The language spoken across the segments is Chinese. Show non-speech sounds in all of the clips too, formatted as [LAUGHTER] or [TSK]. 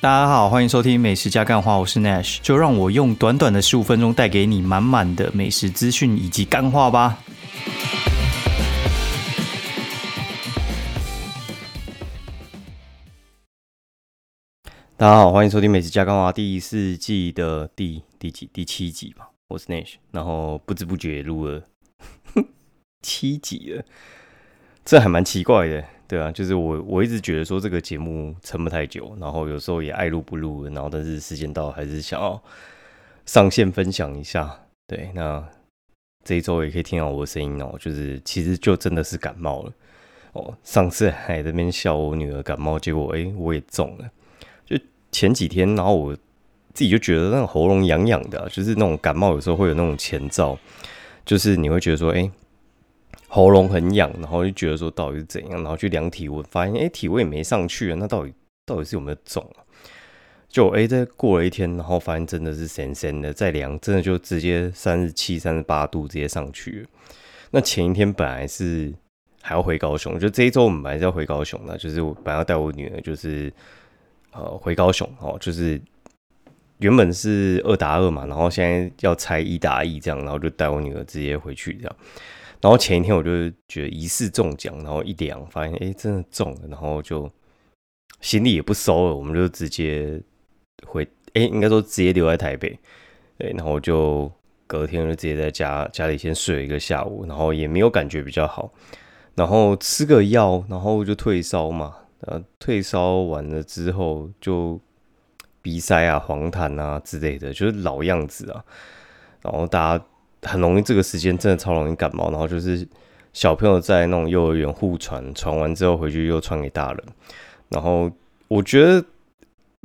大家好，欢迎收听美食加干话，我是 Nash，就让我用短短的十五分钟带给你满满的美食资讯以及干话吧。大家好，欢迎收听美食加干话第四季的第第几第七集吧，我是 Nash，然后不知不觉录了 [LAUGHS] 七集了，这还蛮奇怪的。对啊，就是我我一直觉得说这个节目撑不太久，然后有时候也爱录不录，然后但是时间到还是想要上线分享一下。对，那这一周也可以听到我的声音哦，就是其实就真的是感冒了哦。上次还在那边笑我女儿感冒，结果哎我也中了。就前几天，然后我自己就觉得那种喉咙痒痒的，就是那种感冒有时候会有那种前兆，就是你会觉得说哎。喉咙很痒，然后就觉得说到底是怎样，然后去量体温，发现哎体温也没上去啊，那到底到底是有没有肿啊？就哎再过了一天，然后发现真的是神神的，再量真的就直接三十七、三十八度直接上去了。那前一天本来是还要回高雄，就这一周我们本来是要回高雄的，就是我本来要带我女儿，就是呃回高雄哦，就是原本是二打二嘛，然后现在要拆一打一这样，然后就带我女儿直接回去这样。然后前一天我就觉得疑似中奖，然后一量发现哎真的中了，然后就行李也不收了，我们就直接回哎应该说直接留在台北，对，然后就隔天就直接在家家里先睡了一个下午，然后也没有感觉比较好，然后吃个药，然后就退烧嘛，呃退烧完了之后就鼻塞啊、黄痰啊之类的，就是老样子啊，然后大家。很容易这个时间真的超容易感冒，然后就是小朋友在那种幼儿园互传，传完之后回去又传给大人，然后我觉得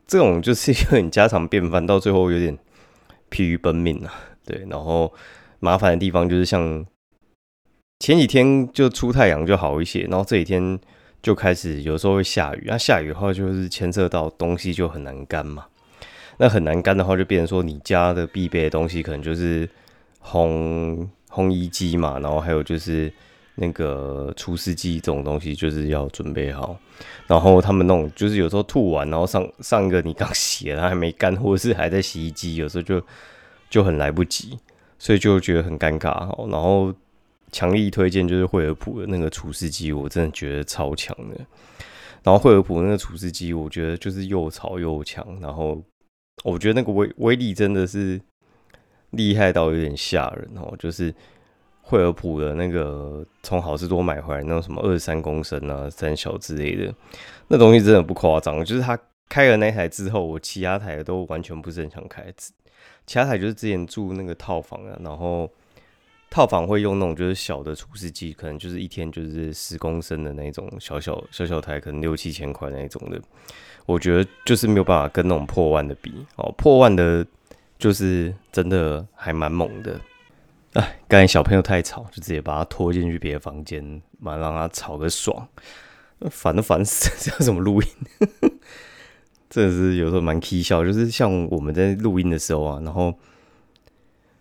这种就是有点家常便饭，到最后有点疲于奔命啊。对，然后麻烦的地方就是像前几天就出太阳就好一些，然后这几天就开始有时候会下雨，那下雨的话就是牵涉到东西就很难干嘛，那很难干的话就变成说你家的必备的东西可能就是。烘烘衣机嘛，然后还有就是那个除湿机这种东西，就是要准备好。然后他们那种就是有时候吐完，然后上上一个你刚洗了还没干，或者是还在洗衣机，有时候就就很来不及，所以就觉得很尴尬。然后强力推荐就是惠而浦的那个除湿机，我真的觉得超强的。然后惠而浦那个除湿机，我觉得就是又潮又强，然后我觉得那个威威力真的是。厉害到有点吓人哦，就是惠而浦的那个从好事多买回来那种什么二十三公升啊、三小之类的，那东西真的不夸张。就是他开了那台之后，我其他台都完全不是很想开。其他台就是之前住那个套房啊，然后套房会用那种就是小的除湿机，可能就是一天就是十公升的那种小小小小台，可能六七千块那种的。我觉得就是没有办法跟那种破万的比哦，破万的。就是真的还蛮猛的，哎，刚才小朋友太吵，就直接把他拖进去别的房间，嘛让他吵个爽，烦都烦死，这要怎么录音？[LAUGHS] 真的是有时候蛮蹊跷，就是像我们在录音的时候啊，然后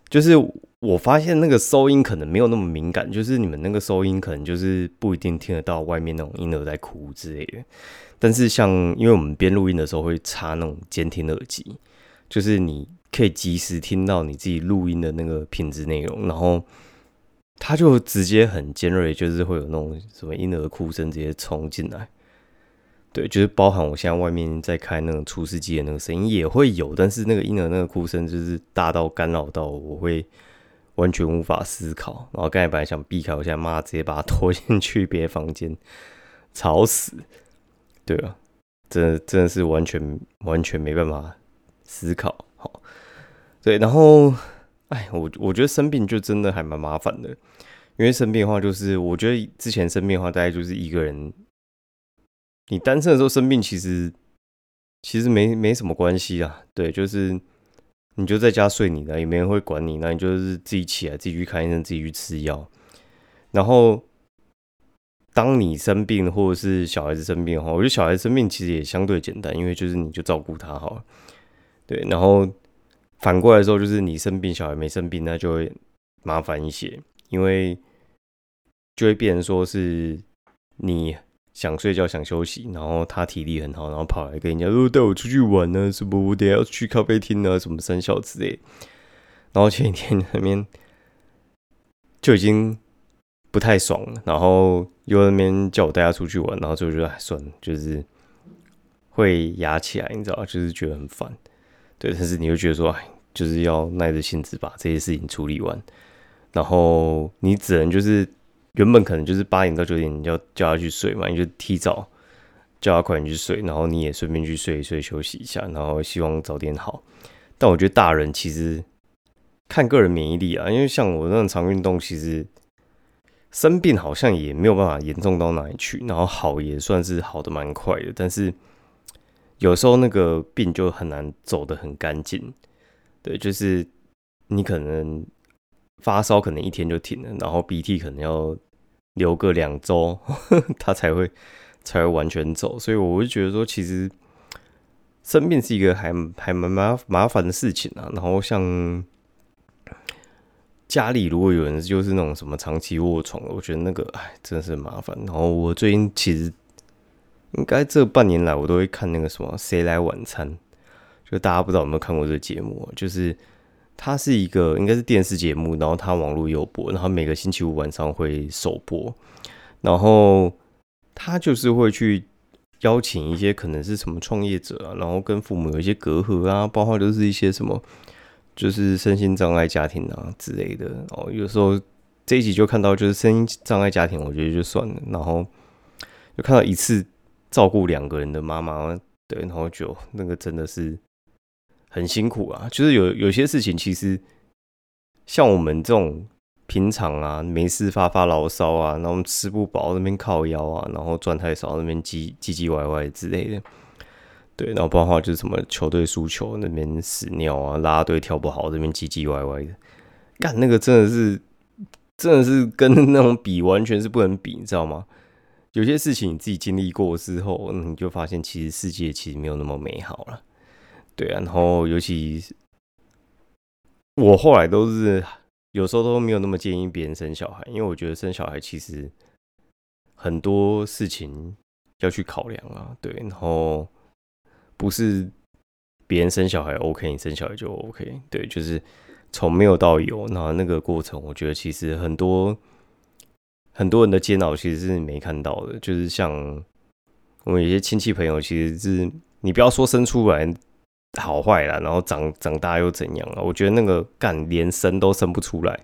就是我发现那个收音可能没有那么敏感，就是你们那个收音可能就是不一定听得到外面那种婴儿在哭之类的，但是像因为我们边录音的时候会插那种监听耳机，就是你。可以及时听到你自己录音的那个品质内容，然后它就直接很尖锐，就是会有那种什么婴儿哭声直接冲进来。对，就是包含我现在外面在开那种除湿机的那个声音也会有，但是那个婴儿那个哭声就是大到干扰到我会完全无法思考。然后刚才本来想避开，我现在妈直接把他拖进去别的房间，吵死。对啊，真的真的是完全完全没办法思考。对，然后，哎，我我觉得生病就真的还蛮麻烦的，因为生病的话，就是我觉得之前生病的话，大概就是一个人，你单身的时候生病，其实其实没没什么关系啊。对，就是你就在家睡你的，也没人会管你，那你就是自己起来，自己去看医生，自己去吃药。然后，当你生病或者是小孩子生病的话，我觉得小孩子生病其实也相对简单，因为就是你就照顾他好了。对，然后。反过来说，就是你生病，小孩没生病，那就会麻烦一些，因为就会变成说是你想睡觉想休息，然后他体力很好，然后跑来跟人家说带我出去玩呢，什么我等下要去咖啡厅啊，什么生小之类。然后前几天那边就已经不太爽了，然后又那边叫我带他出去玩，然后最后就哎算了，就是会压起来，你知道就是觉得很烦。对，但是你又觉得说，哎，就是要耐着性子把这些事情处理完，然后你只能就是原本可能就是八点到九点你要叫他去睡嘛，你就提早叫他快点去睡，然后你也顺便去睡一睡休息一下，然后希望早点好。但我觉得大人其实。看个人免疫力啊，因为像我那种常运动，其实生病好像也没有办法严重到哪里去，然后好也算是好的蛮快的。但是有时候那个病就很难走得很干净，对，就是你可能发烧可能一天就停了，然后鼻涕可能要流个两周，[LAUGHS] 它才会才会完全走。所以我会觉得说，其实生病是一个还还蛮麻麻烦的事情啊。然后像。家里如果有人就是那种什么长期卧床，我觉得那个哎真的是麻烦。然后我最近其实应该这半年来，我都会看那个什么《谁来晚餐》，就大家不知道有没有看过这个节目，就是它是一个应该是电视节目，然后它网络有播，然后每个星期五晚上会首播，然后他就是会去邀请一些可能是什么创业者啊，然后跟父母有一些隔阂啊，包括就是一些什么。就是身心障碍家庭啊之类的哦，有时候这一集就看到就是身心障碍家庭，我觉得就算了。然后就看到一次照顾两个人的妈妈，对，然后就那个真的是很辛苦啊。就是有有些事情，其实像我们这种平常啊没事发发牢骚啊，然后吃不饱那边靠腰啊，然后赚太少那边唧唧唧歪歪之类的。对，然后包括就是什么球队输球那边屎尿啊，拉队跳不好这边唧唧歪歪的，干那个真的是，真的是跟那种比完全是不能比，你知道吗？有些事情你自己经历过之后，你就发现其实世界其实没有那么美好了。对啊，然后尤其我后来都是有时候都没有那么建议别人生小孩，因为我觉得生小孩其实很多事情要去考量啊。对，然后。不是别人生小孩 OK，你生小孩就 OK。对，就是从没有到有，那那个过程，我觉得其实很多很多人的煎熬其实是没看到的。就是像我们有些亲戚朋友，其实是你不要说生出来好坏啦，然后长长大又怎样了？我觉得那个干连生都生不出来，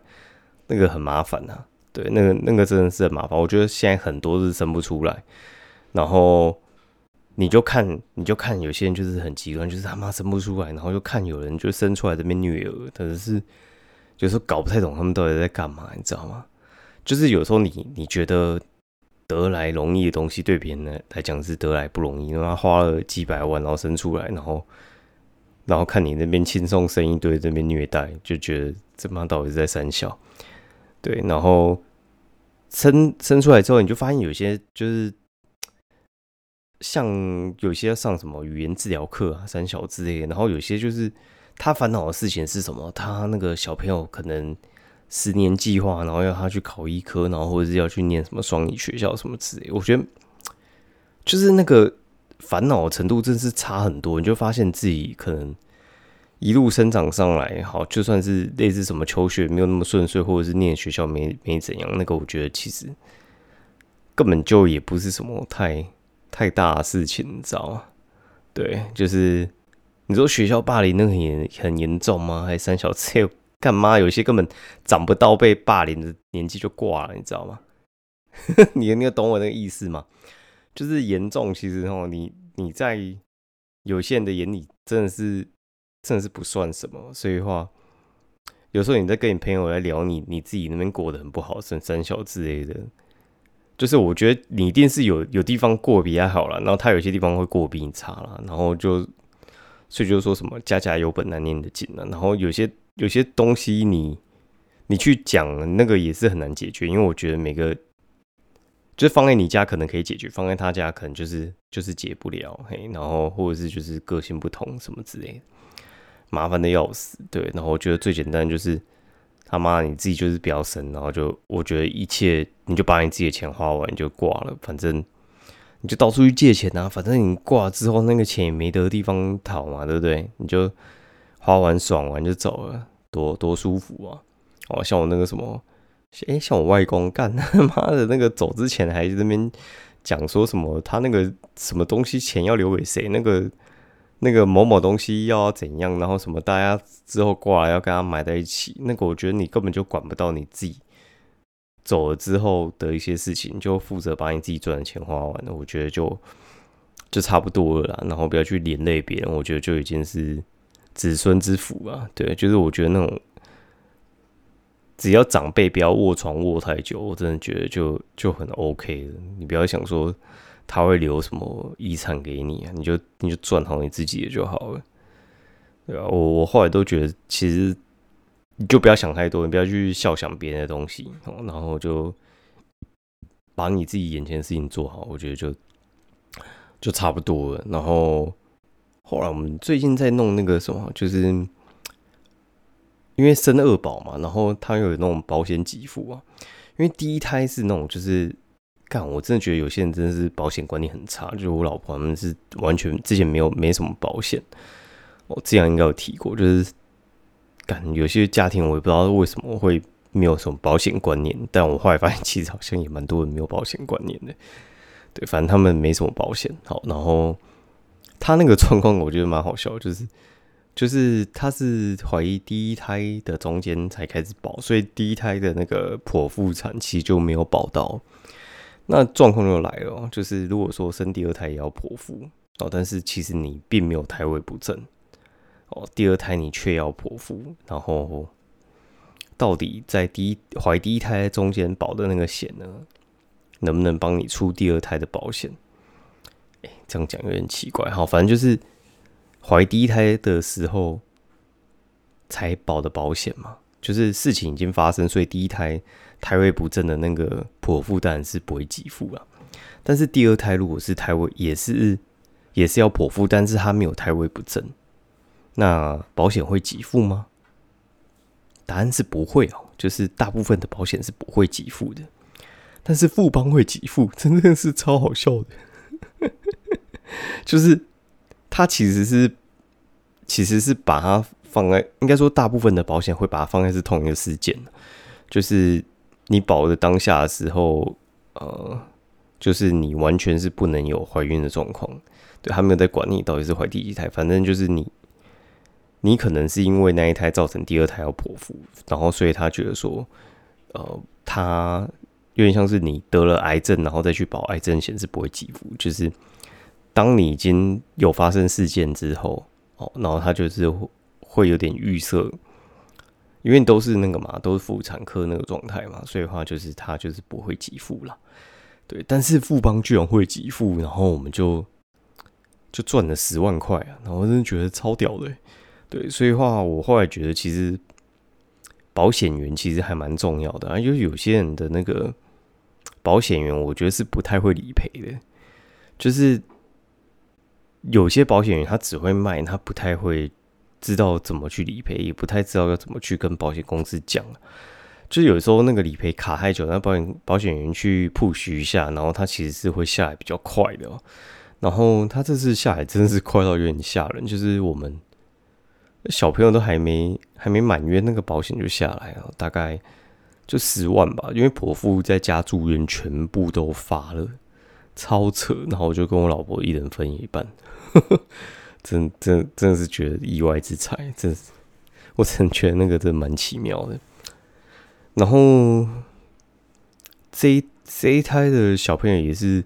那个很麻烦呐。对，那个那个真的是很麻烦。我觉得现在很多是生不出来，然后。你就看，你就看，有些人就是很极端，就是他妈生不出来，然后就看有人就生出来这边虐儿，但是有时候搞不太懂他们到底在干嘛，你知道吗？就是有时候你你觉得得来容易的东西，对别人来来讲是得来不容易，因为他花了几百万然后生出来，然后然后看你那边轻松生一堆，这边虐待，就觉得这妈到底是在三小，对，然后生生出来之后，你就发现有些就是。像有些要上什么语言治疗课啊、三小之类的，然后有些就是他烦恼的事情是什么？他那个小朋友可能十年计划，然后要他去考医科，然后或者是要去念什么双语学校什么之类。我觉得就是那个烦恼程度真是差很多。你就发现自己可能一路生长上来，好，就算是类似什么求学没有那么顺遂，或者是念学校没没怎样，那个我觉得其实根本就也不是什么太。太大的事情，你知道吗？对，就是你说学校霸凌那个很很严重吗？还是三小次 [LAUGHS] 干嘛？有些根本长不到被霸凌的年纪就挂了，你知道吗？[LAUGHS] 你你懂我那个意思吗？就是严重，其实哦，你你在有些人的眼里真的是真的是不算什么。所以话，有时候你在跟你朋友来聊你你自己那边过得很不好，甚三小之类的。就是我觉得你一定是有有地方过比他好了，然后他有些地方会过比你差了，然后就所以就说什么家家有本难念的经了，然后有些有些东西你你去讲那个也是很难解决，因为我觉得每个就是放在你家可能可以解决，放在他家可能就是就是解不了，嘿，然后或者是就是个性不同什么之类的，麻烦的要死，对，然后我觉得最简单就是。他妈，你自己就是不要生，然后就我觉得一切，你就把你自己的钱花完就挂了。反正你就到处去借钱啊，反正你挂了之后那个钱也没得地方讨嘛，对不对？你就花完爽完就走了，多多舒服啊！哦，像我那个什么，哎，像我外公干他 [LAUGHS] 妈的那个走之前还在那边讲说什么，他那个什么东西钱要留给谁，那个那个某某东西要怎样，然后什么大家之后过来要跟他埋在一起，那个我觉得你根本就管不到你自己。走了之后的一些事情，就负责把你自己赚的钱花完了，我觉得就就差不多了啦。然后不要去连累别人，我觉得就已经是子孙之福啊。对，就是我觉得那种只要长辈不要卧床卧太久，我真的觉得就就很 OK 了。你不要想说他会留什么遗产给你啊，你就你就赚好你自己的就好了。对啊，我我后来都觉得其实。你就不要想太多，你不要去笑想别人的东西，然后就把你自己眼前的事情做好，我觉得就就差不多了。然后后来我们最近在弄那个什么，就是因为生二宝嘛，然后他有那种保险给付啊。因为第一胎是那种就是干，我真的觉得有些人真的是保险观念很差，就是我老婆他们是完全之前没有没什么保险，我这样应该有提过，就是。感有些家庭我也不知道为什么会没有什么保险观念，但我后来发现其实好像也蛮多人没有保险观念的。对，反正他们没什么保险。好，然后他那个状况我觉得蛮好笑，就是就是他是怀疑第一胎的中间才开始保，所以第一胎的那个剖腹产期就没有保到。那状况就来了，就是如果说生第二胎也要剖腹哦，但是其实你并没有胎位不正。哦，第二胎你却要剖腹，然后到底在第一怀第一胎中间保的那个险呢，能不能帮你出第二胎的保险？这样讲有点奇怪。好，反正就是怀第一胎的时候才保的保险嘛，就是事情已经发生，所以第一胎胎位不正的那个剖腹当然是不会给付了。但是第二胎如果是胎位也是也是要剖腹，但是他没有胎位不正。那保险会给付吗？答案是不会哦，就是大部分的保险是不会给付的。但是富邦会给付，真的是超好笑的。就是它其实是其实是把它放在，应该说大部分的保险会把它放在是同一个事件就是你保的当下的时候，呃，就是你完全是不能有怀孕的状况，对他没有在管你到底是怀第几胎，反正就是你。你可能是因为那一胎造成第二胎要剖腹，然后所以他觉得说，呃，他有点像是你得了癌症，然后再去保癌症险是不会给付，就是当你已经有发生事件之后，哦，然后他就是会有点预设，因为都是那个嘛，都是妇产科那个状态嘛，所以的话就是他就是不会给付了，对，但是富邦居然会给付，然后我们就就赚了十万块啊，然后真的觉得超屌的。对，所以话我后来觉得，其实保险员其实还蛮重要的啊。就是有些人的那个保险员，我觉得是不太会理赔的。就是有些保险员他只会卖，他不太会知道怎么去理赔，也不太知道要怎么去跟保险公司讲。就有时候那个理赔卡太久，那保险保险员去 push 一下，然后他其实是会下来比较快的。然后他这次下来真的是快到有点吓人，就是我们。小朋友都还没还没满月，那个保险就下来了，大概就十万吧。因为剖腹在家住院，全部都发了，超扯。然后我就跟我老婆一人分一半，[LAUGHS] 真真真的是觉得意外之财，真是我真觉得那个真蛮奇妙的。然后这这一胎的小朋友也是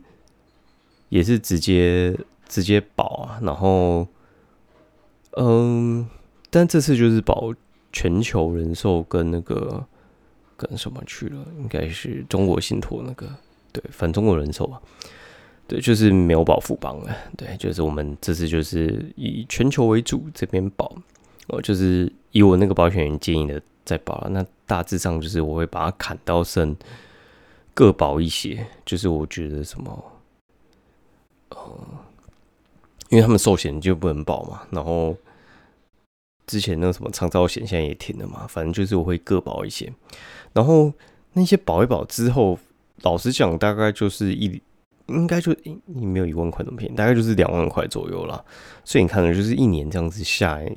也是直接直接保啊，然后嗯。但这次就是保全球人寿跟那个跟什么去了，应该是中国信托那个，对，反正中国人寿吧，对，就是没有保富邦了，对，就是我们这次就是以全球为主这边保，哦，就是以我那个保险员建议的在保了，那大致上就是我会把它砍到剩各保一些，就是我觉得什么，呃，因为他们寿险就不能保嘛，然后。之前那个什么长照险现在也停了嘛，反正就是我会各保一些，然后那些保一保之后，老实讲大概就是一应该就你没有一万块那么便宜，大概就是两万块左右啦。所以你看，就是一年这样子下来，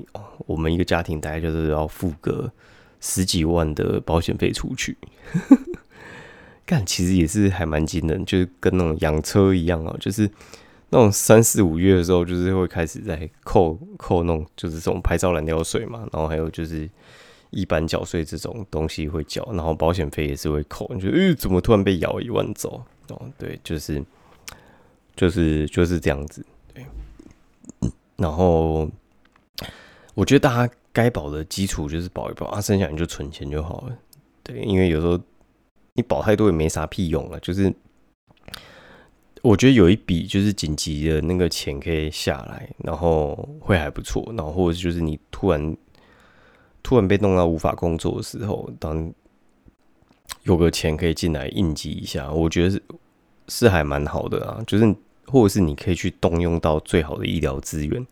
我们一个家庭大概就是要付个十几万的保险费出去。[LAUGHS] 干，其实也是还蛮惊人，就是跟那种养车一样哦，就是那种三四五月的时候，就是会开始在扣扣那种就是这种牌照燃料税嘛，然后还有就是一般缴税这种东西会缴，然后保险费也是会扣。你觉得，呃，怎么突然被咬一万走？哦，对，就是就是就是这样子，对。然后我觉得大家该保的基础就是保一保啊，剩下你就存钱就好了。对，因为有时候。你保太多也没啥屁用了，就是我觉得有一笔就是紧急的那个钱可以下来，然后会还不错，然后或者就是你突然突然被弄到无法工作的时候，当有个钱可以进来应急一下，我觉得是是还蛮好的啊，就是或者是你可以去动用到最好的医疗资源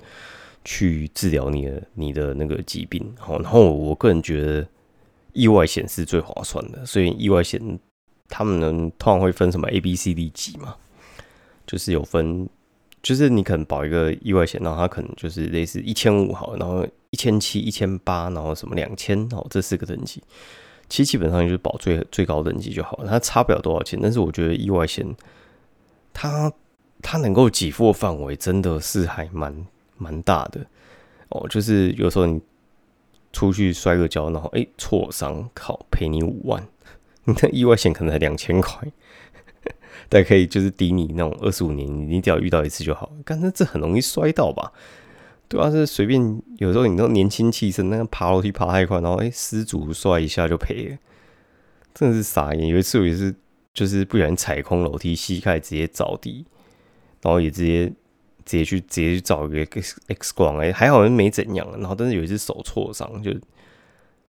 去治疗你的你的那个疾病，好，然后我个人觉得。意外险是最划算的，所以意外险他们呢通常会分什么 A、B、C、D 级嘛，就是有分，就是你可能保一个意外险，然后它可能就是类似一千五好，然后一千七、一千八，然后什么两千哦，这四个等级，其实基本上就是保最最高等级就好了，它差不了多少钱。但是我觉得意外险它它能够给付的范围真的是还蛮蛮大的哦，就是有时候你。出去摔个跤，然后哎挫伤，靠赔你五万，你的意外险可能才两千块，但可以就是抵你那种二十五年，你只要遇到一次就好。但是这很容易摔到吧？对啊，是随便有时候你都年轻气盛，那个爬楼梯爬太快，然后哎失足摔一下就赔，真的是傻眼。有一次我也是，就是不小心踩空楼梯，膝盖直接着地，然后也直接。直接去直接去找一个 X X 光，哎，还好没怎样。然后，但是有一次手挫伤，就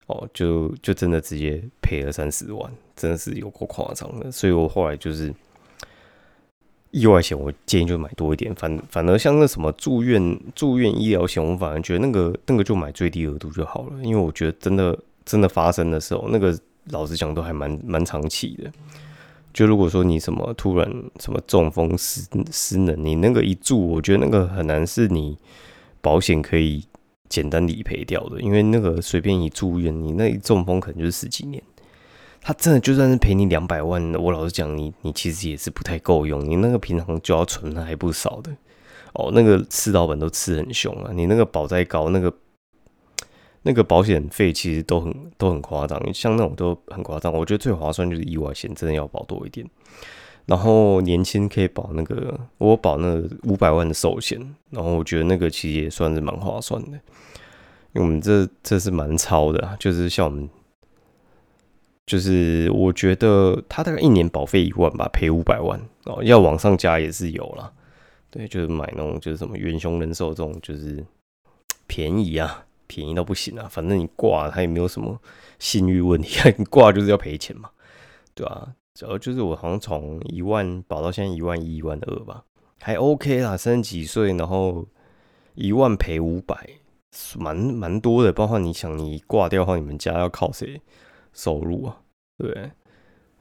哦，就就真的直接赔了三十万，真的是有够夸张的。所以我后来就是意外险，我建议就买多一点。反反而像那什么住院住院医疗险，我反而觉得那个那个就买最低额度就好了。因为我觉得真的真的发生的时候，那个老实讲都还蛮蛮长期的。就如果说你什么突然什么中风失失能，你那个一住，我觉得那个很难是你保险可以简单理赔掉的，因为那个随便一住院，你那一中风可能就是十几年。他真的就算是赔你两百万，我老实讲，你你其实也是不太够用，你那个平常就要存还不少的哦。那个吃老本都吃很凶啊，你那个保再高那个。那个保险费其实都很都很夸张，像那种都很夸张。我觉得最划算就是意外险，真的要保多一点。然后年轻可以保那个，我保那五百万的寿险，然后我觉得那个其实也算是蛮划算的。因为我们这这是蛮超的，就是像我们，就是我觉得他大概一年保费一万吧，赔五百万哦，要往上加也是有了。对，就是买那种就是什么元凶人寿这种，就是 [TSK] 便宜啊。便宜到不行啊！反正你挂他也没有什么信誉问题啊，[LAUGHS] 你挂就是要赔钱嘛，对啊，主要就是我好像从一万保到现在一万一、一万二吧，还 OK 啦。三十几岁，然后一万赔五百，蛮蛮多的。包括你想你挂掉的话，你们家要靠谁收入啊？对，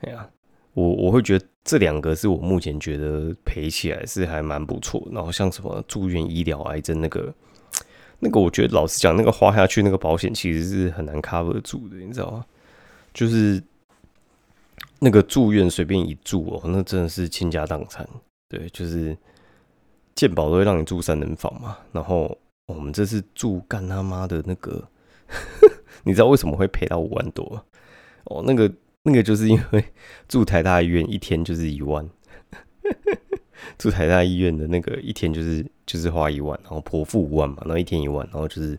哎呀，我我会觉得这两个是我目前觉得赔起来是还蛮不错。然后像什么住院医疗、癌症那个。那个我觉得老实讲，那个花下去那个保险其实是很难 cover 住的，你知道吗？就是那个住院随便一住哦，那真的是倾家荡产。对，就是健保都会让你住三人房嘛。然后我们这次住干他妈的那个，[LAUGHS] 你知道为什么会赔到五万多？哦，那个那个就是因为住台大医院一天就是一万。住台大医院的那个一天就是就是花一万，然后婆付五万嘛，然后一天一万，然后就是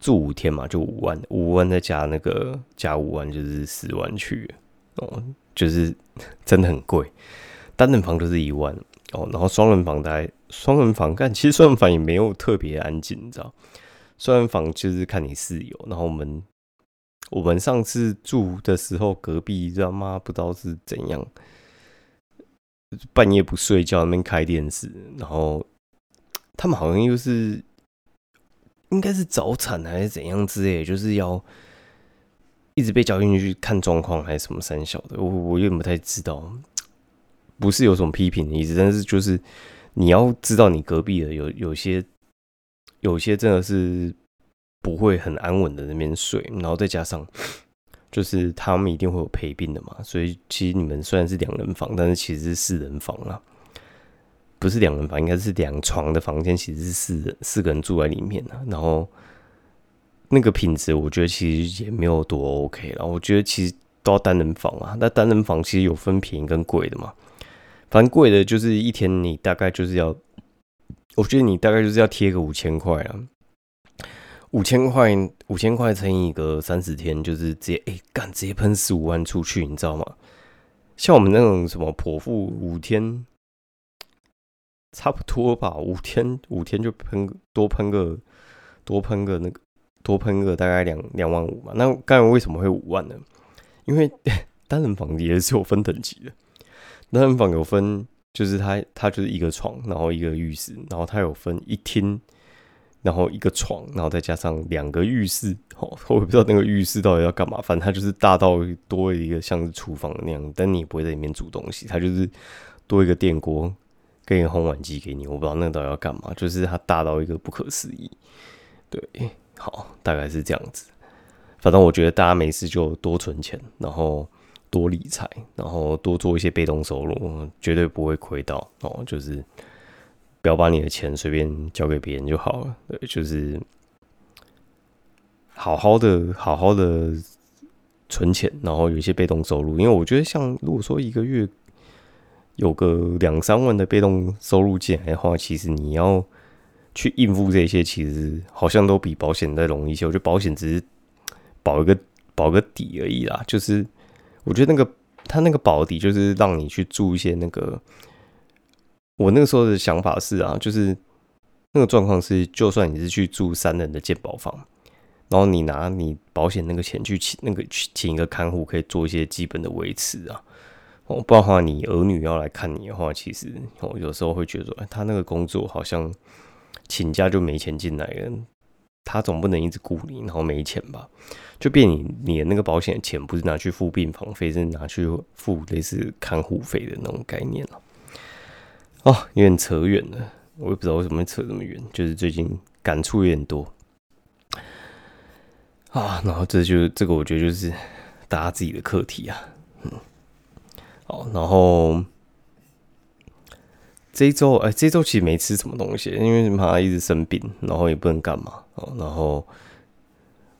住五天嘛，就五万，五万再加那个加五万就是十万去哦，就是 [LAUGHS] 真的很贵。单人房就是一万哦，然后双人房大概双人房看，其实双人房也没有特别安静，你知道？双人房就是看你室友，然后我们我们上次住的时候，隔壁他妈不知道是怎样。半夜不睡觉，那边开电视，然后他们好像又是应该是早产还是怎样之类，就是要一直被叫进去看状况还是什么三小的，我我有点不太知道，不不是有什么批评的意思，但是就是你要知道，你隔壁的有有些有些真的是不会很安稳的那边睡，然后再加上就是他们一定会有陪病的嘛，所以其实你们虽然是两人房，但是其实是四人房啊，不是两人房，应该是两床的房间，其实是四人四个人住在里面啊，然后那个品质，我觉得其实也没有多 OK 了，我觉得其实都要单人房啊，那单人房其实有分便宜跟贵的嘛。反正贵的，就是一天你大概就是要，我觉得你大概就是要贴个五千块啊，五千块，五千块乘以一个三十天，就是直接哎干，直接喷十五万出去，你知道吗？像我们那种什么剖腹五天，差不多吧，五天五天就喷多喷个多喷个那个多喷个大概两两万五嘛。那刚才为什么会五万呢？因为 [LAUGHS] 单人房也是有分等级的。单人房有分，就是它它就是一个床，然后一个浴室，然后它有分一厅，然后一个床，然后再加上两个浴室。[LAUGHS] 哦，我不知道那个浴室到底要干嘛，反正它就是大到多一个像是厨房那样，但你不会在里面煮东西，它就是多一个电锅跟一个烘碗机给你。我不知道那个到底要干嘛，就是它大到一个不可思议。对，好，大概是这样子。反正我觉得大家没事就多存钱，然后。多理财，然后多做一些被动收入，绝对不会亏到哦。就是不要把你的钱随便交给别人就好了。对，就是好好的、好好的存钱，然后有一些被动收入。因为我觉得，像如果说一个月有个两三万的被动收入进来的话，其实你要去应付这些，其实好像都比保险再容易一些。我觉得保险只是保一个保个底而已啦，就是。我觉得那个他那个保底就是让你去住一些那个，我那个时候的想法是啊，就是那个状况是，就算你是去住三人的健保房，然后你拿你保险那个钱去请那个去请一个看护，可以做一些基本的维持啊。哦，不然的话，你儿女要来看你的话，其实哦有时候会觉得，哎，他那个工作好像请假就没钱进来了。他总不能一直雇你，然后没钱吧？就变你你的那个保险钱不是拿去付病房费，是拿去付类似看护费的那种概念了。哦，有点扯远了，我也不知道为什么会扯这么远，就是最近感触有点多啊。然后这就这个，我觉得就是大家自己的课题啊。嗯，好，然后。这一周，哎，这一周其实没吃什么东西，因为妈一直生病，然后也不能干嘛哦。然后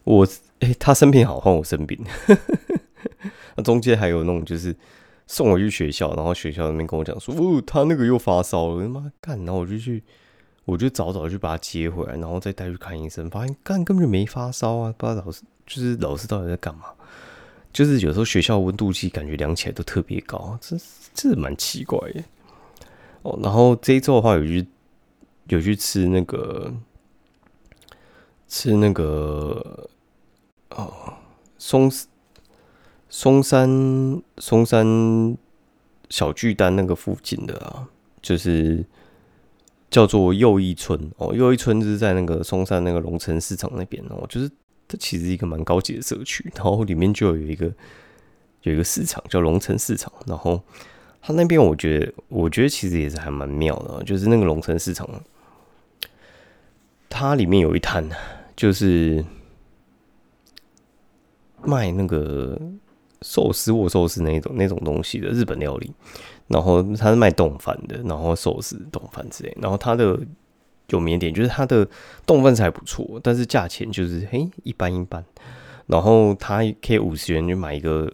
我，哎，他生病好，换我生病。[LAUGHS] 那中间还有那种，就是送我去学校，然后学校那边跟我讲说，哦，他那个又发烧了，他妈干！然后我就去，我就早早去把他接回来，然后再带去看医生，发现干根本就没发烧啊！不知道老师就是老师到底在干嘛？就是有时候学校温度计感觉量起来都特别高，这这蛮奇怪的。哦，然后这一周的话，有去有去吃那个吃那个哦，松松山松山小巨蛋那个附近的啊，就是叫做又一村哦，又一村就是在那个松山那个龙城市场那边哦，就是它其实一个蛮高级的社区，然后里面就有一个有一个市场叫龙城市场，然后。他那边，我觉得，我觉得其实也是还蛮妙的，就是那个龙城市场，它里面有一摊，就是卖那个寿司或寿司那种那种东西的日本料理，然后他是卖冻饭的，然后寿司冻饭之类，然后他的有名点就是它的冻饭是还不错，但是价钱就是嘿一般一般，然后他可以五十元就买一个。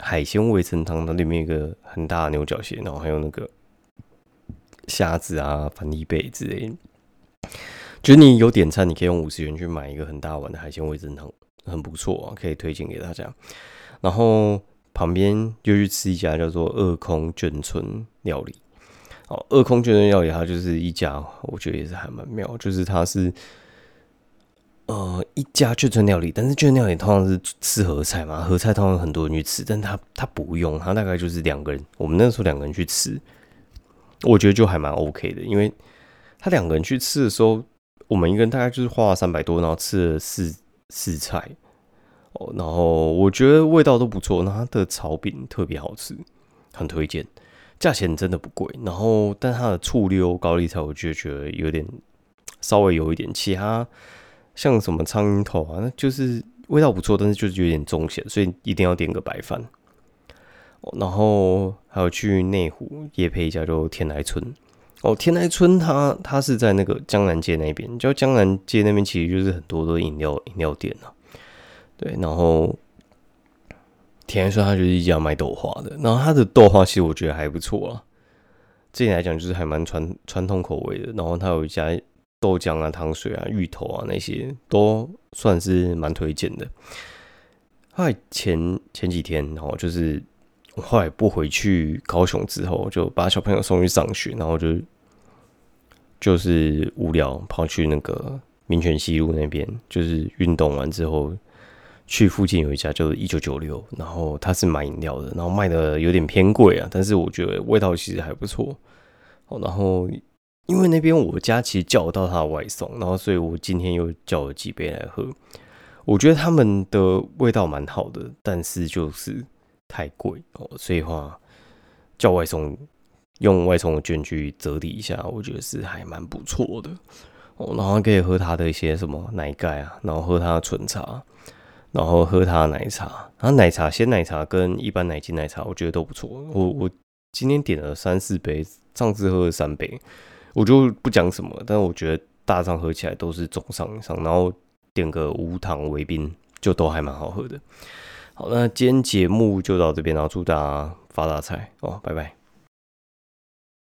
海鲜味噌汤，它里面一个很大的牛角蟹，然后还有那个虾子啊、反地贝之类。就是你有点餐，你可以用五十元去买一个很大碗的海鲜味噌汤，很不错啊，可以推荐给大家。然后旁边又去吃一家叫做二空眷村料理。哦，二空眷村料理它就是一家，我觉得也是还蛮妙，就是它是。呃，一家眷村料理，但是眷村料理通常是吃合菜嘛，合菜通常很多人去吃，但他他不用，他大概就是两个人，我们那时候两个人去吃，我觉得就还蛮 OK 的，因为他两个人去吃的时候，我们一个人大概就是花了三百多，然后吃了四四菜，哦，然后我觉得味道都不错，那它的炒饼特别好吃，很推荐。价钱真的不贵。然后，但它的醋溜高丽菜，我就觉得有点稍微有一点。其他像什么苍蝇头啊，那就是味道不错，但是就是有点中咸，所以一定要点个白饭。然后还有去内湖夜配一家叫天来村。哦，天来村它它是在那个江南街那边，叫江南街那边其实就是很多的饮料饮料店啊。对，然后天来村它就是一家卖豆花的，然后他的豆花其实我觉得还不错啊。这点来讲就是还蛮传传统口味的，然后他有一家豆浆啊、糖水啊、芋头啊那些都算是蛮推荐的。后来前前几天，然后就是后来不回去高雄之后，就把小朋友送去上学，然后就。就是无聊，跑去那个民权西路那边，就是运动完之后，去附近有一家就是一九九六，然后他是卖饮料的，然后卖的有点偏贵啊，但是我觉得味道其实还不错。哦，然后因为那边我家其实叫得到他的外送，然后所以我今天又叫了几杯来喝。我觉得他们的味道蛮好的，但是就是太贵哦，所以话叫外送。用外送的券去折抵一下，我觉得是还蛮不错的哦。然后可以喝他的一些什么奶盖啊，然后喝他的纯茶，然后喝它的奶茶。然后奶茶鲜奶茶跟一般奶精奶茶，我觉得都不错。我我今天点了三四杯，上次喝了三杯，我就不讲什么。但我觉得大上喝起来都是中上以上，然后点个无糖微冰，就都还蛮好喝的。好，那今天节目就到这边，然后祝大家发大财哦，拜拜。